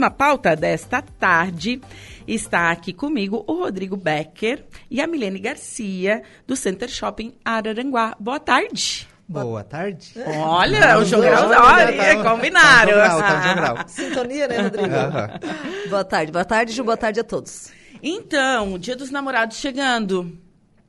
Na pauta desta tarde está aqui comigo o Rodrigo Becker e a Milene Garcia, do Center Shopping Araranguá. Boa tarde. Boa tarde. Olha, o jogral, olha, combinaram. Sintonia, né, Rodrigo? Boa tarde, boa tarde, Ju, boa tarde a todos. Então, o Dia dos Namorados chegando.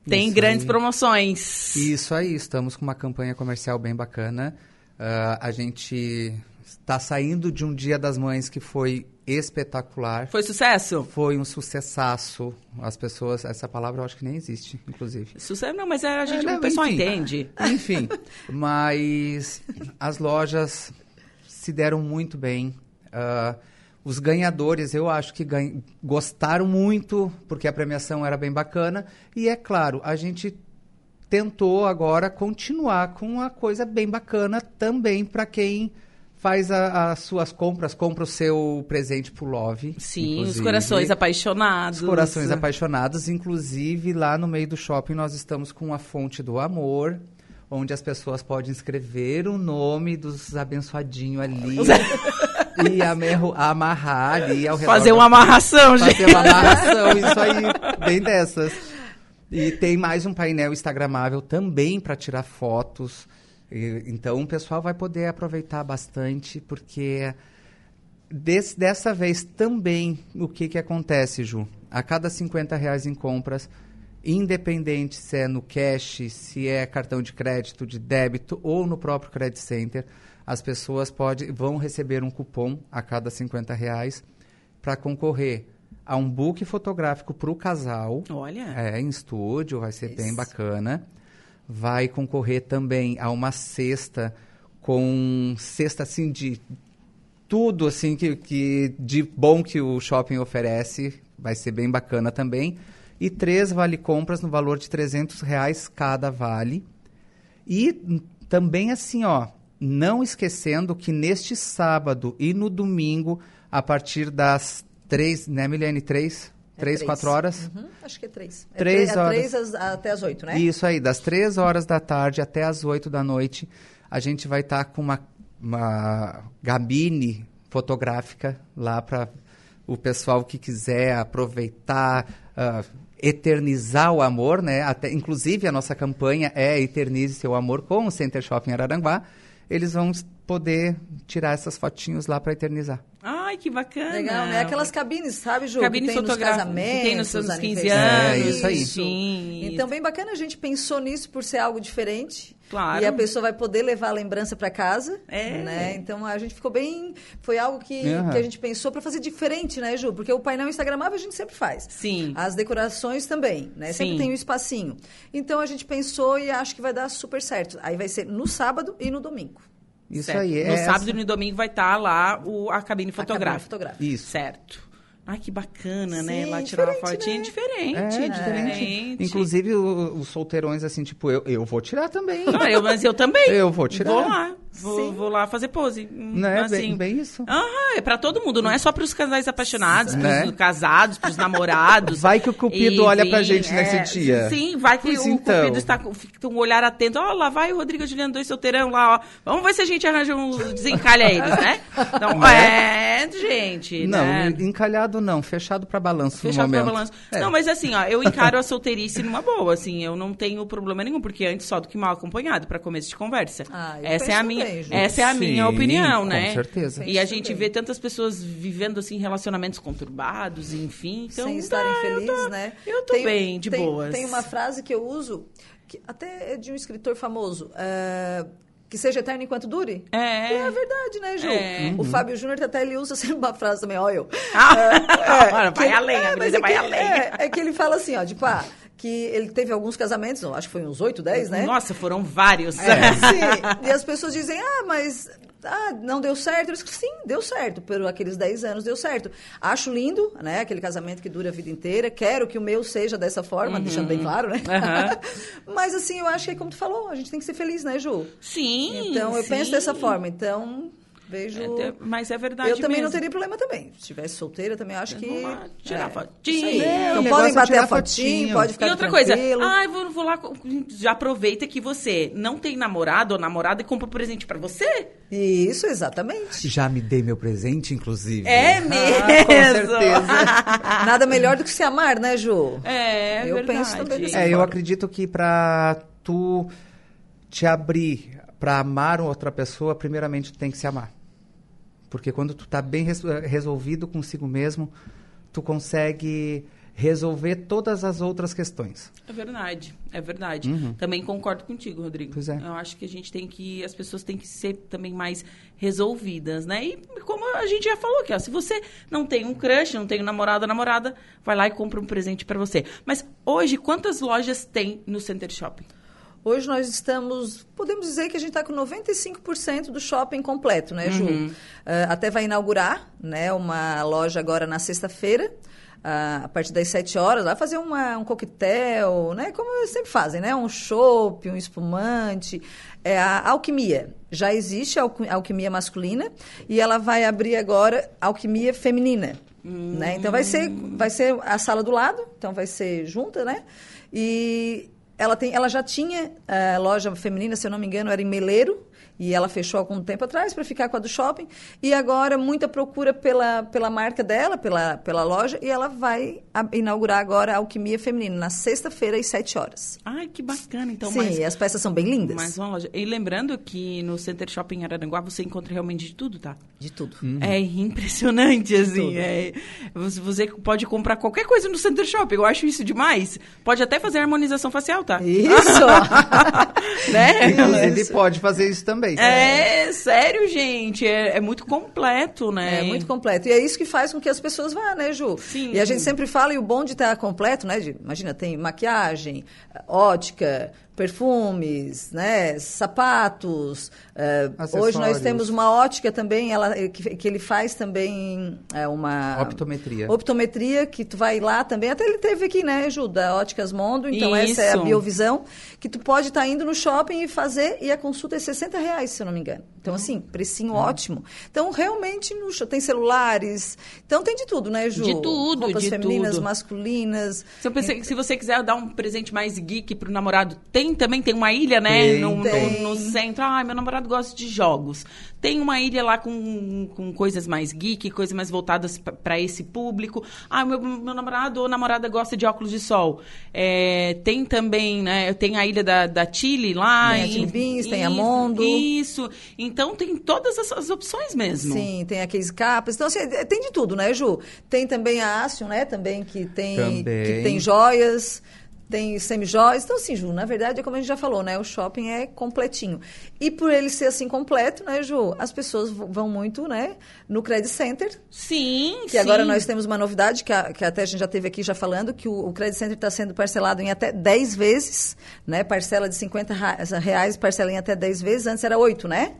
Tem Isso grandes aí. promoções. Isso aí, estamos com uma campanha comercial bem bacana. Ah, a gente está saindo de um Dia das Mães que foi espetacular. Foi sucesso? Foi um sucessaço. As pessoas, essa palavra eu acho que nem existe, inclusive. Sucesso não, mas a gente, É, o não, pessoal entende. Enfim, mas as lojas se deram muito bem. Ah, os ganhadores, eu acho que ganha- gostaram muito, porque a premiação era bem bacana. E é claro, a gente tentou agora continuar com uma coisa bem bacana também para quem faz a- as suas compras, compra o seu presente pro Love. Sim, os inclusive. corações apaixonados. Os corações apaixonados, inclusive lá no meio do shopping nós estamos com a fonte do amor, onde as pessoas podem escrever o nome dos abençoadinhos ali e amerro- amarrar ali ao redor. Fazer uma amarração, gente. Fazer uma amarração, isso aí, bem dessas. E tem mais um painel instagramável também para tirar fotos. E- então o pessoal vai poder aproveitar bastante, porque Des- dessa vez também, o que, que acontece, Ju? A cada 50 reais em compras, independente se é no cash, se é cartão de crédito, de débito ou no próprio Credit Center, as pessoas pode, vão receber um cupom a cada 50 reais para concorrer a um book fotográfico para o casal. Olha. É, em estúdio, vai ser bem bacana. Vai concorrer também a uma cesta com cesta assim de tudo assim que, que de bom que o shopping oferece. Vai ser bem bacana também. E três vale compras no valor de 300 reais cada vale. E também assim, ó, não esquecendo que neste sábado e no domingo, a partir das três, né, Milene? Três? É três, quatro horas? Uhum, acho que é três. É Três é horas. três às- até as oito, né? Isso aí, das três horas da tarde até as oito da noite, a gente vai estar com uma, uma gabine fotográfica lá para o pessoal que quiser aproveitar, ah, eternizar o amor, né? Até, inclusive, a nossa campanha é Eternize Seu Amor com o Center Shopping Araranguá. Eles vão poder tirar essas fotinhos lá para eternizar. Ai, que bacana. Legal, né? Aquelas cabines, sabe, Ju? Cabines que tem nos fotográficas casamentos, que tem nos seus 15 aniversários. anos. É, isso aí. Sim. Então, bem bacana, a gente pensou nisso por ser algo diferente. Claro. E a pessoa vai poder levar a lembrança para casa. É. Né? Então, a gente ficou bem... Foi algo que, Aham. que a gente pensou para fazer diferente, né, Ju? Porque o painel instagramável a gente sempre faz. Sim. As decorações também, né? Sim. Sempre tem um espacinho. Então, a gente pensou e acho que vai dar super certo. Aí vai ser no sábado e no domingo. Isso Certo. aí. No é sábado essa- e no domingo vai estar lá o, a cabine A cabine fotográfica. fotográfica. Isso. Certo. Ai, que bacana, né? Sim, Lá tirar uma fotinha né? diferente. É, diferente. Inclusive, os solteirões, assim, tipo, eu, eu vou tirar também. Ah, eu, mas eu também. Eu vou tirar. Vou lá. Vou, vou lá fazer pose. Hum, Não é assim. bem, bem isso. Ah, é pra todo mundo, não é só pros casais apaixonados, Né? pros casados, pros namorados. Vai que o Cupido E, olha pra gente nesse dia. Sim, vai que Pois o então. Cupido está com fica com um olhar atento. Ó, lá vai o Rodrigo e Juliano, dois solteirão lá, ó. Vamos ver se a gente arranja um desencalha eles, né? Não, é, gente, Não, né? encalhado não, fechado pra balanço Fechado no pra balanço. É. Não, mas assim, ó, eu encaro a solteirice numa boa, assim, eu não tenho problema nenhum, porque antes só do que mal acompanhado, pra começo de conversa. Ah, essa é a minha, essa é a minha Sim, opinião, com né? certeza. E a gente vê tantas pessoas vivendo assim relacionamentos conturbados, enfim, então sem estarem tá, eu felizes, tô- né? Eu tô Tem- bem, de tem- boas. Tem uma frase que eu uso, que até é de um escritor famoso, é, que seja eterno enquanto dure. É. E é verdade, né, Ju? É. O Fábio Júnior até ele usa sempre uma frase também, ó, eu. Ah, Mano, que vai ele- além, beleza é vai que- além. É, é que ele fala assim, ó, tipo, ah, que ele teve alguns casamentos, acho que foi uns 8, 10, né? Nossa, foram vários. É, sim. E as pessoas dizem, ah, mas ah, não deu certo. Eu disse, sim, deu certo. Por aqueles 10 anos deu certo. Acho lindo, né? Aquele casamento que dura a vida inteira. Quero que o meu seja dessa forma, deixando bem claro, né? Uhum. mas assim, eu acho que, como tu falou, a gente tem que ser feliz, né, Ju? Sim. Então, eu sim. penso dessa forma. Então, Vejo. É, mas é verdade eu também não mesmo. teria problema também. Se estivesse solteira, também acho que. Lá, tirar é, fotinho. Não, Não podem é bater a fotinho, pode ficar E outra coisa, tranquilo. ah, eu vou, vou lá, já aproveita que você não tem namorado ou namorada e compra um presente pra você. Isso, exatamente. Já me dei meu presente, inclusive. É Ah, mesmo. com certeza. Nada melhor do que se amar, né, Ju? É, Eu verdade. penso também É, eu acredito que pra tu te abrir pra amar outra pessoa, primeiramente tu tem que se amar. Porque quando tu tá bem res- resolvido consigo mesmo, tu consegue resolver todas as outras questões. É verdade, é verdade. Também concordo contigo, Rodrigo. Uhum. Pois é. Eu acho que a gente tem que, as pessoas têm que ser também mais resolvidas, né? E como a gente já falou aqui, ó, se você não tem um crush, não tem um namorado ou namorada, vai lá e compra um presente pra você. Mas hoje, quantas lojas tem no Center Shopping? Hoje nós estamos, podemos dizer que a gente está com 95% do shopping completo, né, Ju? Uhum. Ah, até vai inaugurar né, uma loja agora na sexta-feira, ah, a partir das 7 horas, vai fazer uma, um coquetel, né? Como eles sempre fazem, né? Um chopp, um espumante. É a alquimia. Já existe a alqui- alquimia masculina e ela vai abrir agora a alquimia feminina. Né? Então vai ser, vai ser a sala do lado, então vai ser junta, né? E ela, tem, ela já tinha eh, loja feminina, se eu não me engano, era em Meleiro, e ela fechou algum tempo atrás para ficar com a do shopping. E agora muita procura pela, pela marca dela, pela, pela loja, e ela vai a- inaugurar agora a Alquimia Feminina, na sexta-feira, às 7 horas. Ai, que bacana. Então, Sim, mais, e as peças são bem lindas. mais uma loja. E lembrando que no Center Shopping Araranguá você encontra realmente de tudo, tá? De tudo. É impressionante, assim. Tudo. é. você, pode comprar qualquer coisa no Center Shopping. Eu acho isso demais. Pode até fazer harmonização facial, tá? Isso! né? Ele pode fazer isso também. É, sério, gente. É, é muito completo, né? É muito completo. E é isso que faz com que as pessoas vá, né, Ju? Sim. E a gente sempre fala, e o bom de estar completo, né? de- imagina, tem maquiagem, ótica, perfumes, né? Sapatos. eh, hoje nós temos uma ótica também, ela, que, que ele faz também é, uma... Optometria. Optometria, que tu vai lá também. Até ele teve aqui, né, Ju, da Óticas Mondo. Então, essa é a Isso. biovisão, que tu pode estar indo no shopping e fazer, e a consulta é 60 reais, se eu não me engano. Então, assim, precinho ótimo. Então, realmente, no show, tem celulares. Então, tem de tudo, né, Ju? De tudo, Roupas de femininas, tudo. masculinas. Se, eu pensei, que se você quiser dar um presente mais geek pro namorado, tem também, tem uma ilha, né? Tem, no, no- tem. no centro. Ai, meu namorado gosta de jogos. Tem uma ilha lá com, com coisas mais geek, coisas mais voltadas para esse público. Ah, meu, meu namorado ou namorada gosta de óculos de sol. É, tem também, né? Tem a ilha da, da Chile lá. Tem a e- Chili Beans, tem a Mondo. Isso. Então tem todas essas opções mesmo. Sim, tem aqueles capas. Então, assim, tem de tudo, né, Ju? Tem também a Action, né? Também, que tem, Também. que tem joias, tem semi-joias. Então, assim, Ju, na verdade, é como a gente já falou, né? O shopping é completinho. E por ele ser assim completo, né, Ju? As pessoas vão muito, né? No Credit Center, Sim, que sim. agora nós temos uma novidade, que, a- que até a gente já teve aqui já falando, que o, o Credit Center está sendo parcelado em até 10 vezes, né? Parcela de 50 ra- reais, parcela em até 10 vezes. Antes era 8, né?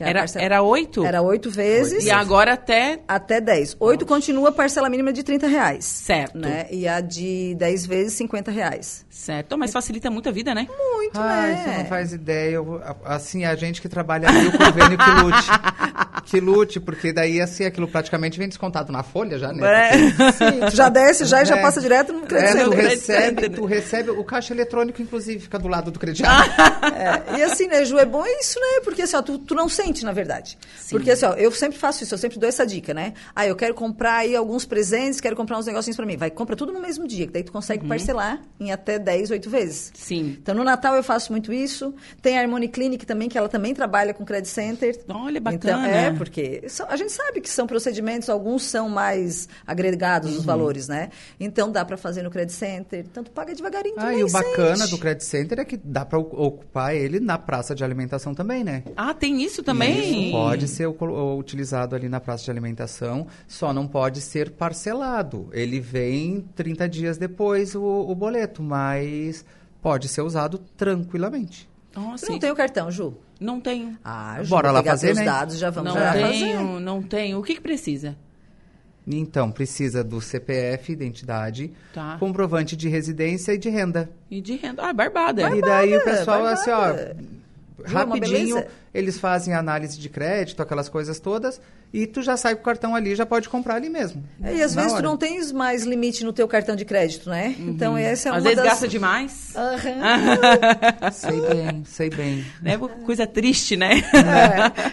Que a Era, parcela- era oito? Era 8 vezes. E agora até Até 10. 8 continua a parcela mínima de 30 reais. Certo. Né? E a de 10 vezes, 50 reais. Certo, mas facilita muito a vida, né? Muito, Ai, né? você não faz ideia. Eu- assim, a gente que trabalha mil convênio que lute. Que lute, porque daí, assim, aquilo praticamente vem descontado na folha já, né? Sim, tu já desce já e já É. passa direto no É, Credit tu recebe, Center. tu recebe, o caixa eletrônico, inclusive, fica do lado do crediário. É, e assim, né, Ju, é bom isso, né? Porque assim, ó, tu, tu não sente, na verdade. Porque assim, ó, eu sempre faço isso, eu sempre dou essa dica, né? Ah, eu quero comprar aí alguns presentes, quero comprar uns negocinhos pra mim. Vai, compra tudo no mesmo dia, que daí tu consegue parcelar em até 10, 8 vezes. Sim. Então, no Natal eu faço muito isso. Tem a Harmony Clinic também, que ela também trabalha com Credit Center. Olha, Então, bacana. É, porque são- a gente sabe que são procedimentos, alguns são mais agregados Uhum. os valores, né? Então, dá para fazer no Credit Center. Então, tu paga devagarinho, Ah, e o bacana sente. do Credit Center é que dá pra o- ocupar ele na praça de alimentação também, né? Ah, tem isso também? Isso pode ser utilizado ali na praça de alimentação, só não pode ser parcelado. Ele vem 30 dias depois o, o boleto, mas pode ser usado tranquilamente. Nossa, não tem o cartão, Ju? Não tenho. Ah, Ju, Bora vou lá pegar fazer, né? dados, já vamos Não já tenho, fazer. não tenho. O que que precisa? Então, precisa do CPF, identidade, Tá. comprovante de residência e de renda. E de renda. Ah, barbada. e daí o Barbada, pessoal, assim, ó, barbada. Viu, uma rapidinho? Eles fazem análise de crédito, aquelas coisas todas, e tu já sai com o cartão ali, já pode comprar ali mesmo. É, e às vezes tu hora. não tens mais limite no teu cartão de crédito, né? Então essa é Às uma vezes das... gasta demais. Aham. Sei bem, sei bem. É coisa triste, né?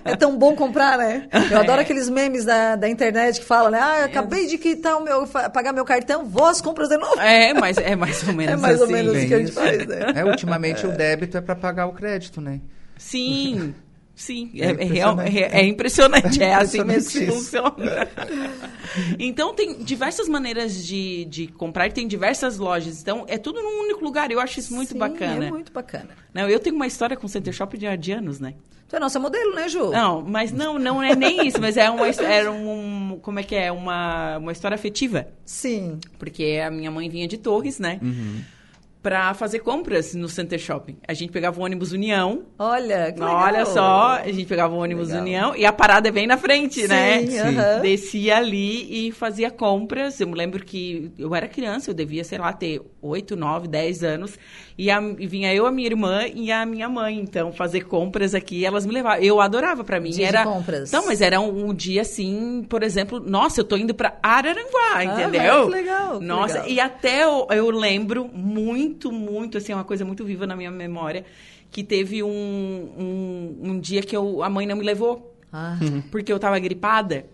É, é tão bom comprar, né? Eu adoro aqueles memes da, da internet que falam, né? Ah, eu acabei de quitar o meu, pagar meu cartão, vou às compras de novo. É, mas é mais ou menos É mais ou assim. menos Bem isso que a gente isso. faz, né? É, ultimamente o débito é para pagar o crédito, né? Sim, sim. É É, é real- impressionante. é- é impressionante. É, assim mesmo que funciona. então, tem diversas maneiras de, de comprar. Tem diversas lojas. Então, é tudo num único lugar. Eu acho isso muito Sim, bacana. É muito bacana. Não, eu tenho uma história com o Center Shop de, de anos, né? Tu é nossa modelo, né, Ju? Não, mas não, não é nem isso. Mas é uma, era um, como é que é? Uma, uma história afetiva. Sim. Porque a minha mãe vinha de Torres, né? Pra fazer compras no Center Shopping. A gente pegava o ônibus União. Olha, que legal. Olha só, a gente pegava o ônibus Legal. União e a parada é bem na frente, Sim, né? aham. Descia ali e fazia compras. Eu me lembro que eu era criança, eu devia, sei lá, ter 8, 9, 10 anos. E, a- e vinha eu, a minha irmã e a minha mãe, então, fazer compras aqui. Elas me levavam. Eu adorava pra mim. Dia de era compras. Então, mas era um, um dia assim, por exemplo, nossa, eu tô indo pra Araranguá, Ah, entendeu? que legal, que Nossa, legal. e até eu, eu lembro muito, muito, assim, é uma coisa muito viva na minha memória, que teve um, um, um dia que eu, a mãe não me levou, Ah, porque eu tava gripada.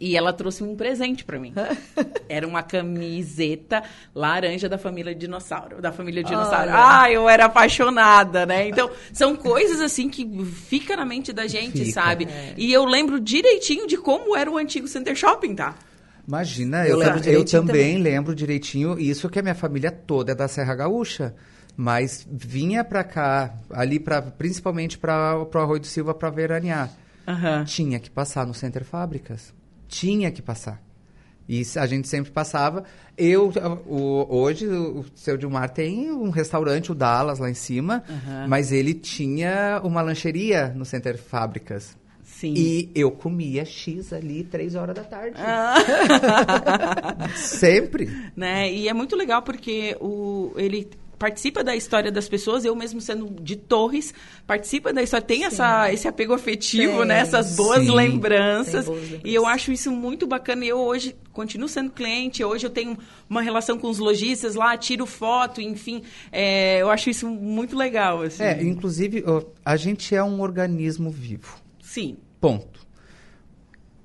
E ela trouxe um presente pra mim. Era uma camiseta laranja da família dinossauro, da família dinossauro. Olha. Ah, eu era apaixonada, né? Então, são coisas assim que fica na mente da gente, Fica. sabe? E eu lembro direitinho de como era o antigo Center Shopping, tá? Imagina, Eu eu, lembro eu direitinho também lembro direitinho, isso que a minha família toda é da Serra Gaúcha. Mas vinha pra cá, ali pra, principalmente para o Arroio do Silva para veranear. Aham. Tinha que passar no Center Fábricas. Tinha que passar. E a gente sempre passava. Eu, o- hoje, o seu Dilmar tem um restaurante, o Dallas, lá em cima, Aham. mas ele tinha uma lancheria no Center Fábricas. Sim. E eu comia X ali três horas da tarde. Ah. Sempre. né? E é muito legal porque o, ele participa da história das pessoas, eu mesmo sendo de Torres, participa da história, tem essa, esse apego afetivo, Tem, né? Essas boas sim. lembranças. Boas lembranças. E eu acho isso muito bacana. E eu hoje continuo sendo cliente, hoje eu tenho uma relação com os lojistas lá, tiro foto, enfim. é, eu acho isso muito legal. Assim. É, inclusive, a gente é um organismo vivo. Sim. Ponto.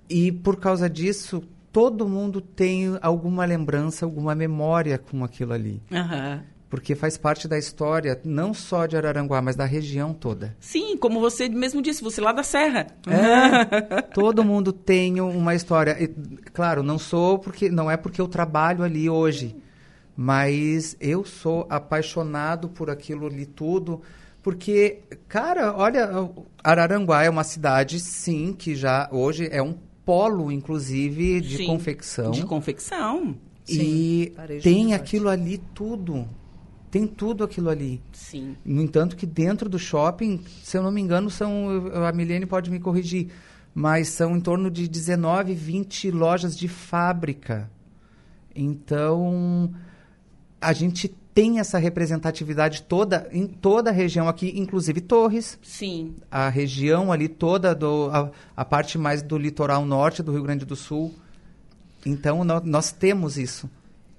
E por causa disso, todo mundo tem alguma lembrança, alguma memória com aquilo ali. Aham. Porque faz parte da história, não só de Araranguá, mas da região toda. Sim, como você mesmo disse, você lá da Serra. É, todo mundo tem uma história. E, claro, não sou porque não é porque eu trabalho ali hoje, mas eu sou apaixonado por aquilo ali tudo, porque cara, olha, Araranguá é uma cidade sim que já hoje é um polo inclusive de Sim, confecção De confecção. e varejo tem aquilo ali tudo. Tem tudo aquilo ali. Sim. No entanto, que dentro do shopping, se eu não me engano, são. A Milene pode me corrigir, mas são em torno de 19, 20 lojas de fábrica. Então, a gente tem essa representatividade toda em toda a região aqui, inclusive Torres, Sim. a região ali toda, do, a, a parte mais do litoral norte do Rio Grande do Sul. Então, nó- nós temos isso.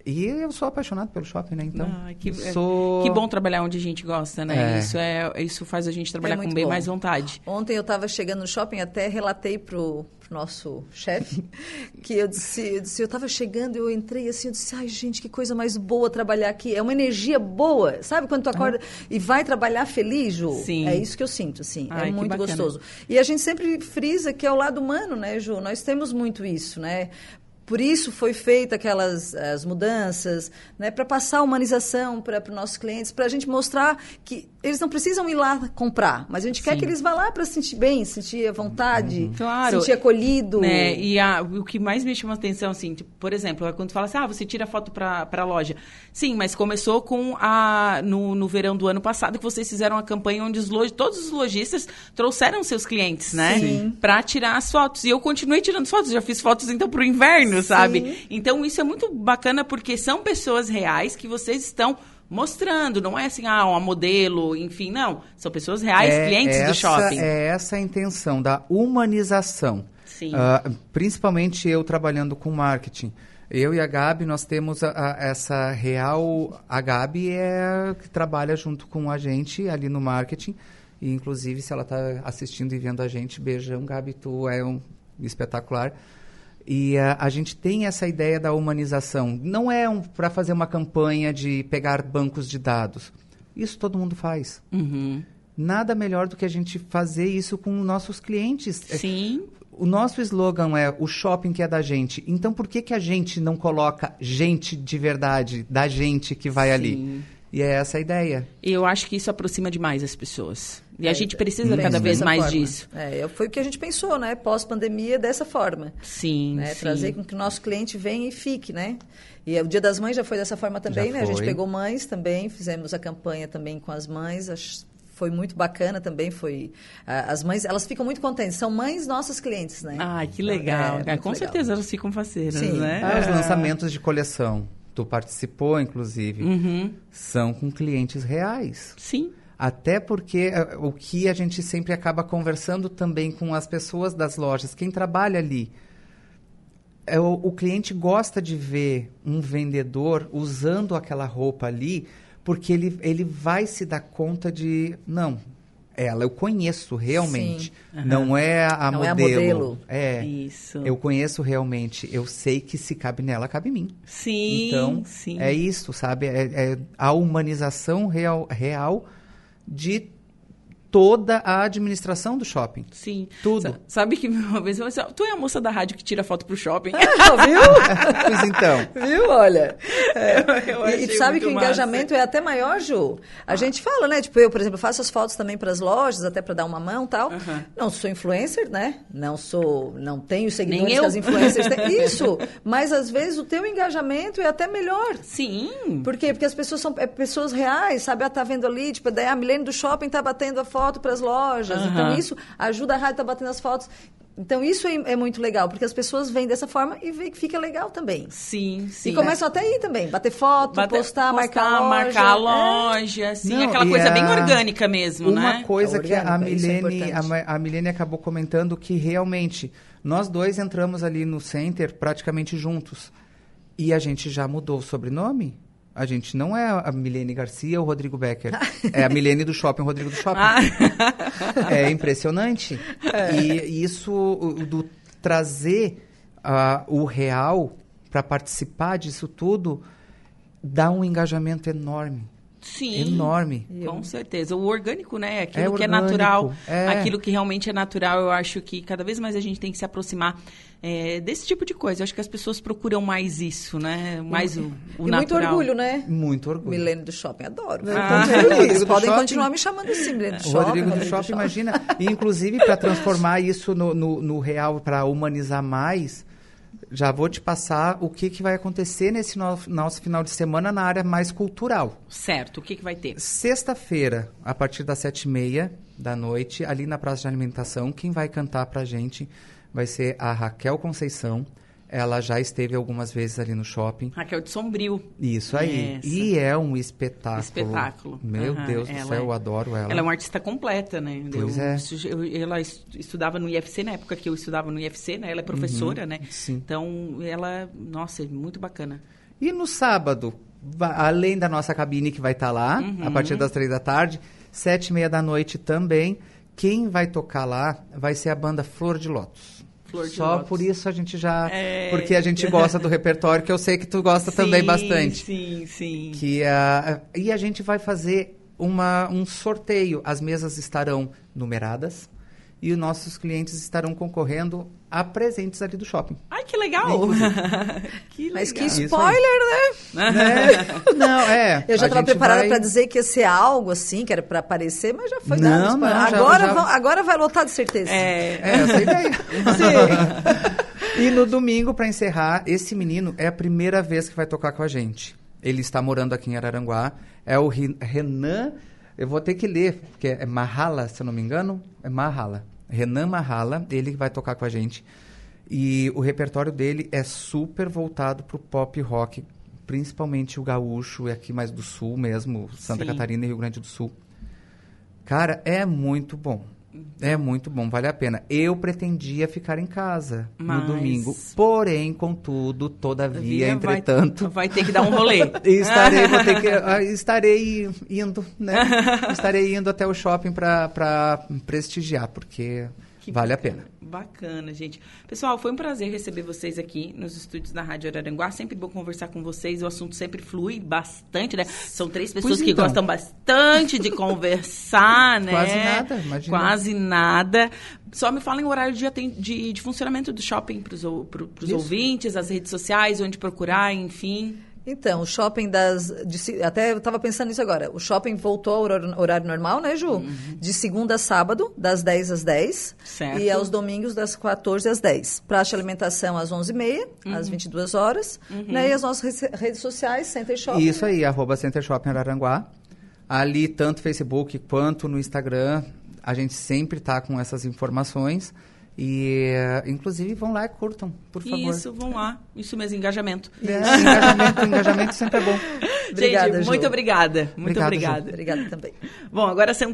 E eu sou apaixonado pelo shopping, né? Então, Ai, que, sou... que bom trabalhar onde a gente gosta, né? É. Isso, é, isso faz a gente trabalhar com muito bem bom. mais vontade. Ontem eu estava chegando no shopping, até relatei pro, pro nosso chefe, que eu disse, eu disse, eu estava chegando, eu entrei assim, eu disse, ai gente, que coisa mais boa trabalhar aqui. É uma energia boa, sabe quando tu acorda e vai trabalhar feliz, Ju? Sim. É isso que eu sinto, assim, Ai, é muito gostoso. E a gente sempre frisa que é o lado humano, né, Ju? Nós temos muito isso, né? Por isso foi feita aquelas as mudanças, né, para passar a humanização para os nossos clientes, para a gente mostrar que eles não precisam ir lá comprar, mas a gente quer Sim. que eles vá lá para se sentir bem, sentir à vontade, Claro. sentir acolhido. Né? E a- o que mais me chama atenção, assim, tipo, por exemplo, é quando tu fala assim, ah, você tira foto pra, pra loja. Sim, mas começou com a. No, no verão do ano passado, que vocês fizeram a campanha onde os loj, todos os lojistas trouxeram seus clientes, né? Pra tirar as fotos. E eu continuei tirando fotos, já fiz fotos então pro inverno, sabe? Então isso é muito bacana porque são pessoas reais que vocês estão mostrando, não é assim, ah, uma modelo, enfim, não. São pessoas reais, É clientes essa, do shopping. É essa a intenção da humanização. Sim. Ah, principalmente eu trabalhando com marketing. Eu e a Gabi, nós temos a- a- essa real. A Gabi é que trabalha junto com a gente ali no marketing. E, inclusive, se ela está assistindo e vendo a gente, beijão, Gabi, tu é um espetacular. E ah, a gente tem essa ideia da humanização. Não é um, para fazer uma campanha de pegar bancos de dados. Isso todo mundo faz. Uhum. Nada melhor do que a gente fazer isso com nossos clientes. É, Sim. O nosso slogan é o shopping que é da gente. Então por que, que a gente não coloca gente de verdade, da gente que vai Sim. ali? E é essa a ideia. Eu acho que isso aproxima demais as pessoas. E a É, gente precisa penso cada vez mais forma. disso. É, foi o que a gente pensou, né? Pós-pandemia, dessa forma. Sim, né? sim. Trazer com que o nosso cliente venha e fique, né? E o Dia das Mães já foi dessa forma também, Já né? A gente foi. pegou mães também, fizemos a campanha também com as mães. acho- Foi muito bacana também, foi... ah, As mães, elas ficam muito contentes. São mães nossas clientes, né? Ai, que legal. é, É, com legal. certeza elas ficam faceiras, Sim. né? Ah, os É. lançamentos de coleção. Tu participou, inclusive. Uhum. São com clientes reais. Sim. Até porque eh, o que a gente sempre acaba conversando também com as pessoas das lojas, quem trabalha ali, é o, o cliente gosta de ver um vendedor usando aquela roupa ali, porque ele, ele vai se dar conta de. Não, ela eu conheço realmente. Sim. Não é a Não é a modelo. modelo. É. Isso. Eu conheço realmente. Eu sei que se cabe nela, cabe em mim. Sim, Então, sim. é isso, sabe? É, é a humanização real, real de toda a administração do shopping. Sim. Tudo. Sa- Sabe que uma vez eu falei, tu é a moça da rádio que tira foto pro shopping? Viu? pois então. Viu? Olha. É. Eu E- achei e, tu sabe que o massa. engajamento é até maior, Ju. A gente fala, né? Tipo, eu, por exemplo, faço as fotos também para as lojas, até para dar uma mão e tal. Aham. Não sou influencer, né? Não sou, não tenho seguidores Nem eu. que as influencers têm. Isso. Mas às vezes o teu engajamento é até melhor. Sim. Por quê? Porque as pessoas são é, pessoas reais, sabe? Ela tá vendo ali, tipo, daí a Milene do shopping tá batendo a foto para as lojas. Aham. Então isso ajuda a rádio tá batendo as fotos. Então isso é, é muito legal, porque as pessoas vêm dessa forma e vê que fica legal também. Sim, sim. E começam até aí também, bater foto, Bater- postar, marcar a loja. marcar a É. loja, assim, Não, aquela coisa bem orgânica mesmo, Uma né? coisa que a é Milene, a, a Milene acabou comentando que realmente nós dois entramos ali no center praticamente juntos. E a gente já mudou o sobrenome? A gente não é a Milene Garcia ou Rodrigo Becker. É a Milene do shopping, o Rodrigo do shopping. Ah, É impressionante. E isso do trazer ah, o real para participar disso tudo dá um engajamento enorme. Sim. Enorme. Com certeza. O orgânico, né? Aquilo É que é orgânico, natural. é. Aquilo que realmente é natural. Eu acho que cada vez mais a gente tem que se aproximar é, desse tipo de coisa. Eu acho que as pessoas procuram mais isso, né? Mais o, o e natural. muito orgulho, né? Muito orgulho. Milene do shopping, adoro. Ah. Então, do podem shopping. continuar me chamando assim, Milene do O shopping. Rodrigo do Shopping, imagina. E, inclusive, para transformar isso no, no, no real, para humanizar mais, já vou te passar o que, que vai acontecer nesse no- nosso final de semana na área mais cultural. Certo. O que, que vai ter? Sexta-feira, a partir das sete e meia da noite, ali na Praça de Alimentação, quem vai cantar pra gente vai ser a Raquel Conceição. Ela já esteve algumas vezes ali no shopping. Raquel de Sombrio. Isso aí. Essa. E é um espetáculo. Espetáculo. Meu Aham, Deus do ela céu, é- eu adoro ela. Ela é uma artista completa, né? Pois eu, é. eu- ela es- estudava no IFC, na época que eu estudava no IFC, né? Ela é professora, né? Uhum. sim. Então, ela, nossa, é muito bacana. E no sábado, além da nossa cabine que vai estar lá, Uhum. a partir das três da tarde, sete e meia da noite também, quem vai tocar lá vai ser a banda Flor de Lótus. Flor de Só por isso a gente já... É. Porque a gente gosta do repertório, que eu sei que tu gosta também Sim, bastante. Sim, sim. Que, ah, e a gente vai fazer uma, um sorteio. As mesas estarão numeradas e os nossos clientes estarão concorrendo a presentes ali do shopping. Que legal! que legal. Mas que spoiler, né? Né? Não, é. Eu já estava preparada vai- para dizer que ia ser algo assim, que era para aparecer, mas já foi Não, dado spoiler. não, já- agora, já- vão- agora vai lotar de certeza. É, É, essa ideia. e no domingo, para encerrar, esse menino é a primeira vez que vai tocar com a gente. Ele está morando aqui em Araranguá. É o Renan. Eu vou ter que ler, porque é Mahala, se eu não me engano. É Mahala. Renan Mahala, ele que vai tocar com a gente. E o repertório dele é super voltado pro pop rock principalmente o gaúcho, e aqui mais do sul mesmo, Santa Sim. Catarina e Rio Grande do Sul. Cara, é muito bom. É muito bom, vale a pena. Eu pretendia ficar em casa Mas- no domingo, porém, contudo, todavia, Via, vai- entretanto, Vai, ter que dar um rolê. estarei, que, ah, estarei indo, né? estarei indo até o shopping para prestigiar, porque Que vale a bacana, pena. Bacana, gente. Pessoal, foi um prazer receber vocês aqui nos estúdios da Rádio Araranguá. Sempre bom conversar com vocês. O assunto sempre flui bastante, né? São três pessoas que então. gostam bastante de conversar, né? Quase nada, imagina. Quase nada. Só me falem o horário de, de, de funcionamento do shopping para os ouvintes, as redes sociais, onde procurar, enfim. Então, o shopping das. de até eu estava pensando nisso agora. O shopping voltou ao horário, horário normal, né, Ju? De segunda a sábado, das 10 às 10. Certo. E aos domingos, das 14 às 10. Praxe de alimentação às 11h30, às 22 horas. Né? E as nossas redes sociais, Center Shopping. Isso aí, arroba Center Shopping Araranguá. Ali, tanto Facebook quanto no Instagram, a gente sempre tá com essas informações. E, inclusive, vão lá e curtam, por favor. Isso, vão lá. Isso mesmo, engajamento. É, engajamento, engajamento sempre é bom. Obrigada, gente, Ju. muito obrigada. Muito Obrigado, Ju. obrigada. Obrigada também. Bom, agora são